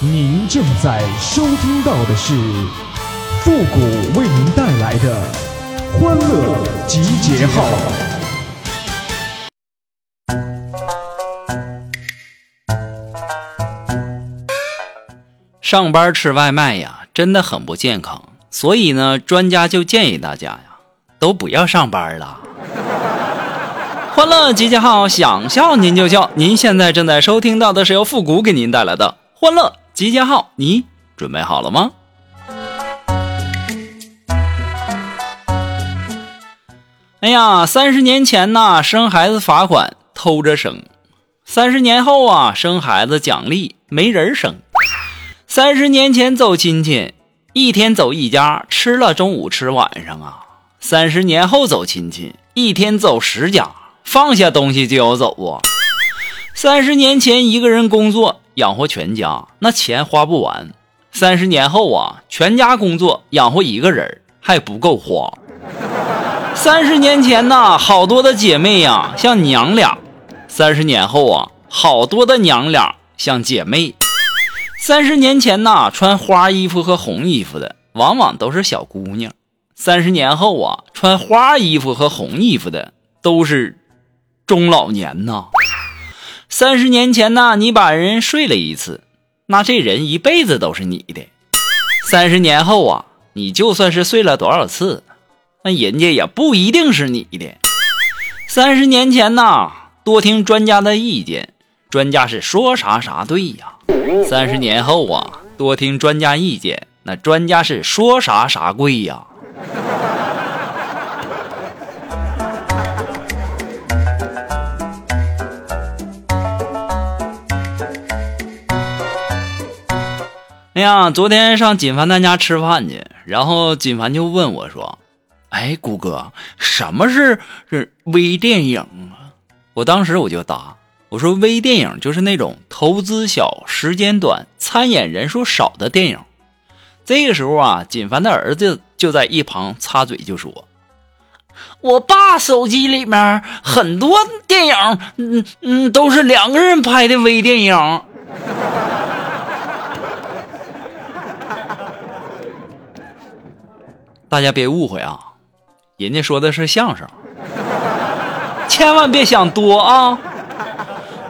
您正在收听到的是复古为您带来的欢乐集结号。上班吃外卖呀，真的很不健康。所以呢，专家就建议大家呀，都不要上班了。欢乐集结号，想笑您就笑。您现在正在收听到的是由复古给您带来的欢乐集结号，你准备好了吗？哎呀，三十年前呐，生孩子罚款，偷着生；三十年后啊，生孩子奖励，没人生。三十年前走亲戚，一天走一家，吃了中午吃晚上啊。三十年后走亲戚，一天走十家，放下东西就要走啊。三十年前一个人工作养活全家，那钱花不完。三十年后啊，全家工作养活一个人还不够花。三十年前呐，好多的姐妹呀像娘俩；三十年后啊，好多的娘俩像姐妹。三十年前呐，穿花衣服和红衣服的往往都是小姑娘；三十年后啊，穿花衣服和红衣服的都是中老年呐。三十年前呢，你把人睡了一次，那这人一辈子都是你的；三十年后啊，你就算是睡了多少次，那人家也不一定是你的。三十年前呐，多听专家的意见，专家是说啥啥对呀。三十年后啊，多听专家意见，那专家是说啥啥贵呀。哎呀，昨天上锦凡他家吃饭去，然后锦凡就问我说：“哎，谷哥，什么是是微电影啊？”我当时我就答。我说微电影就是那种投资小、时间短、参演人数少的电影。这个时候啊，锦凡的儿子就在一旁插嘴就说：“我爸手机里面很多电影，嗯嗯，都是两个人拍的微电影。”大家别误会啊，人家说的是相声，千万别想多啊。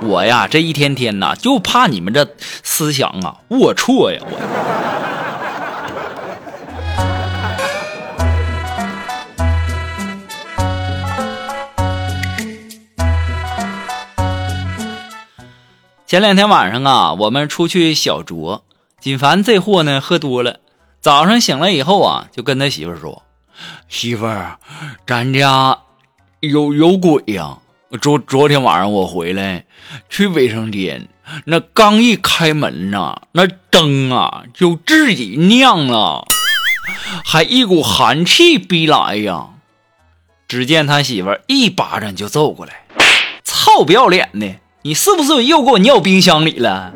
我呀，这一天天呐，就怕你们这思想啊龌龊呀！我前两天晚上啊，我们出去小酌，锦凡这货呢喝多了，早上醒来以后啊，就跟他媳妇说：“媳妇儿，咱家有有鬼呀！”昨昨天晚上我回来，去卫生间，那刚一开门呐，那灯啊就自己亮了，还一股寒气逼来呀！只见他媳妇一巴掌就揍过来，操不要脸的，你是不是又给我尿冰箱里了？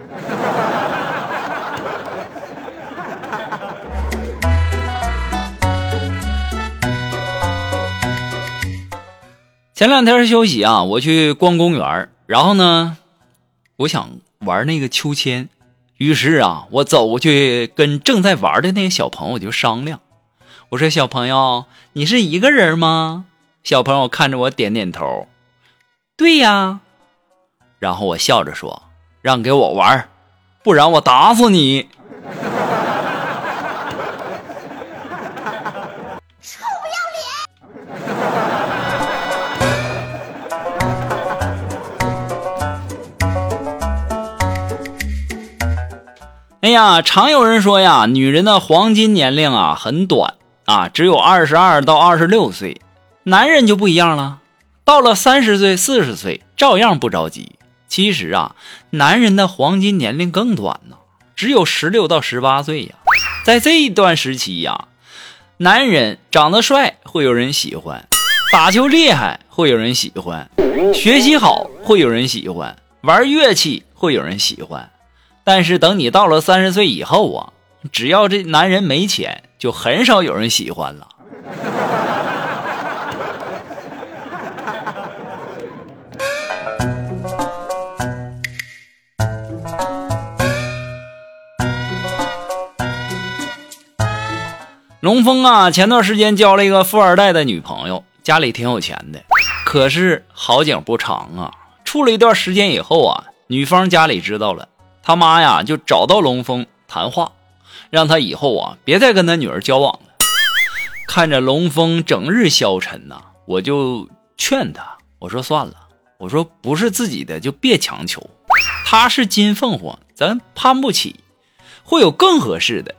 前两天休息啊，我去逛公园然后呢，我想玩那个秋千，于是啊，我走过去跟正在玩的那个小朋友就商量，我说：“小朋友，你是一个人吗？”小朋友看着我点点头，对呀。然后我笑着说：“让给我玩，不然我打死你。”哎呀，常有人说呀，女人的黄金年龄啊很短啊，只有二十二到二十六岁。男人就不一样了，到了三十岁、四十岁照样不着急。其实啊，男人的黄金年龄更短呢，只有十六到十八岁呀。在这一段时期呀，男人长得帅会有人喜欢，打球厉害会有人喜欢，学习好会有人喜欢，玩乐器会有人喜欢。但是等你到了三十岁以后啊只要这男人没钱就很少有人喜欢了。龙峰啊前段时间交了一个富二代的女朋友家里挺有钱的可是好景不长啊处了一段时间以后啊女方家里知道了他妈呀就找到龙峰谈话，让他以后啊别再跟他女儿交往了。看着龙峰整日消沉呐，我就劝他，我说算了，我说不是自己的就别强求，他是金凤凰，咱攀不起，会有更合适的。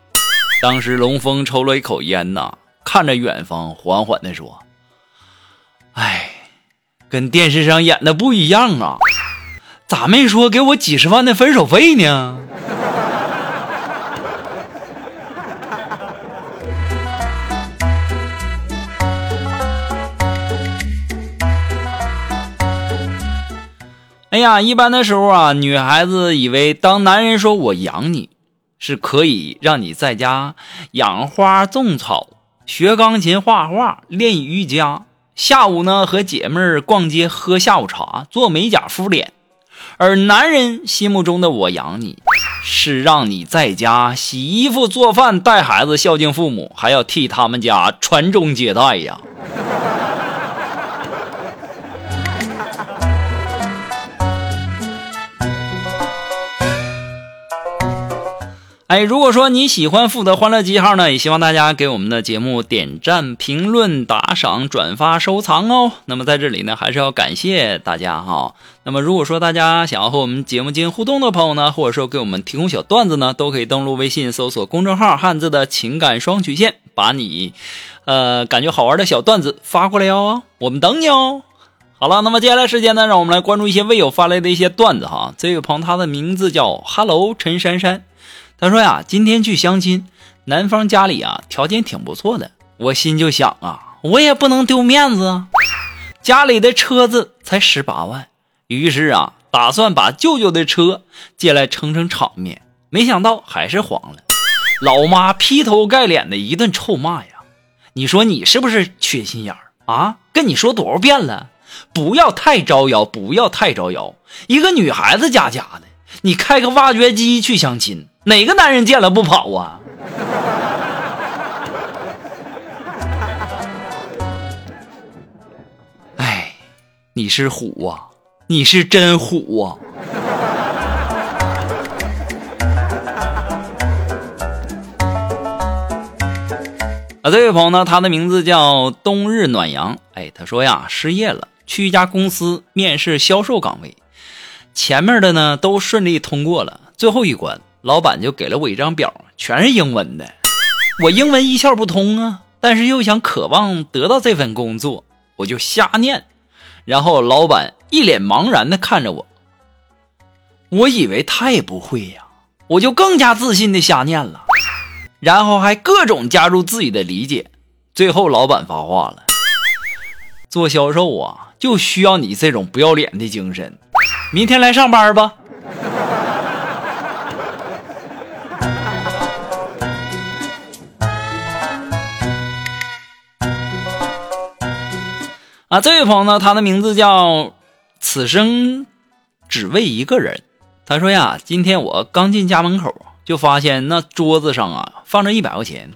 当时龙峰抽了一口烟呐，看着远方，缓缓地说：“哎。”跟电视上演的不一样啊，咋没说给我几十万的分手费呢？哎呀，一般的时候啊，女孩子以为当男人说我养你，是可以让你在家养花种草、学钢琴、画画、练瑜伽。下午呢，和姐妹儿逛街，喝下午茶，做美甲敷脸。而男人心目中的“我养你”，是让你在家洗衣服、做饭、带孩子、孝敬父母，还要替他们家传宗接代呀。哎，如果说你喜欢富的欢乐记号呢，也希望大家给我们的节目点赞、评论、打赏、转发、收藏哦。那么在这里呢，还是要感谢大家哈。那么如果说大家想要和我们节目进行互动的朋友呢，或者说给我们提供小段子呢，都可以登录微信搜索公众号“汉字的情感双曲线”，把你呃感觉好玩的小段子发过来哟，我们等你哦。好了，那么接下来时间呢，让我们来关注一些未友发来的一些段子哈。这位朋友他的名字叫 Hello 陈珊珊。他说呀，今天去相亲，男方家里啊条件挺不错的，我心就想啊，我也不能丢面子啊。家里的车子才十八万，于是啊，打算把舅舅的车借来撑撑场面，没想到还是黄了。老妈劈头盖脸的一顿臭骂呀，你说你是不是缺心眼儿啊？跟你说多少遍了，不要太招摇，不要太招摇。一个女孩子家家的，你开个挖掘机去相亲。哪个男人见了不跑啊？哎，你是虎啊，你是真虎啊！啊，这位朋友呢，他的名字叫冬日暖阳。哎，他说呀，失业了，去一家公司面试销售岗位，前面的呢都顺利通过了，最后一关。老板就给了我一张表，全是英文的。我英文一窍不通啊，但是又想渴望得到这份工作，我就瞎念。然后老板一脸茫然的看着我，我以为他也不会呀，我就更加自信的瞎念了，然后还各种加入自己的理解。最后老板发话了：做销售啊，就需要你这种不要脸的精神。明天来上班吧。啊，这位朋友呢，他的名字叫“此生只为一个人”。他说呀，今天我刚进家门口，就发现那桌子上啊放着一百块钱。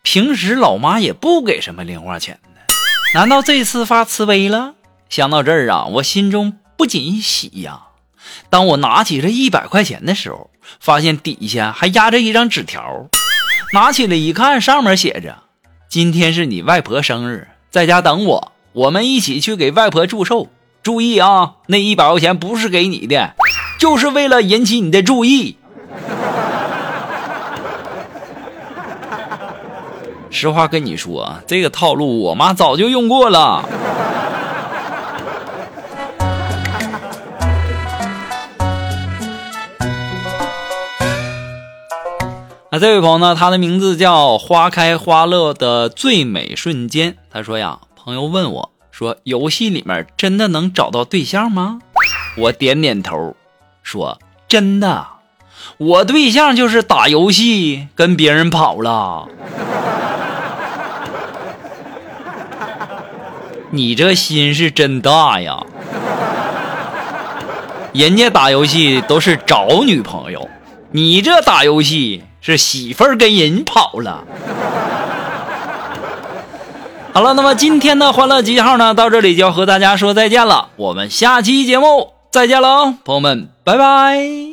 平时老妈也不给什么零花钱的，难道这次发慈悲了？想到这儿啊，我心中不禁喜呀。当我拿起这一百块钱的时候，发现底下还压着一张纸条。拿起来一看，上面写着：“今天是你外婆生日，在家等我。”我们一起去给外婆祝寿，注意啊，那一百块钱不是给你的，就是为了引起你的注意。实话跟你说，这个套路我妈早就用过了。这位朋友呢，他的名字叫花开花落的最美瞬间。他说呀。朋友问我说：“游戏里面真的能找到对象吗？”我点点头，说：“真的，我对象就是打游戏跟别人跑了。”你这心是真大呀！人家打游戏都是找女朋友，你这打游戏是媳妇儿跟人跑了。好了那么今天的欢乐集号呢到这里就要和大家说再见了。我们下期节目再见喽朋友们拜拜。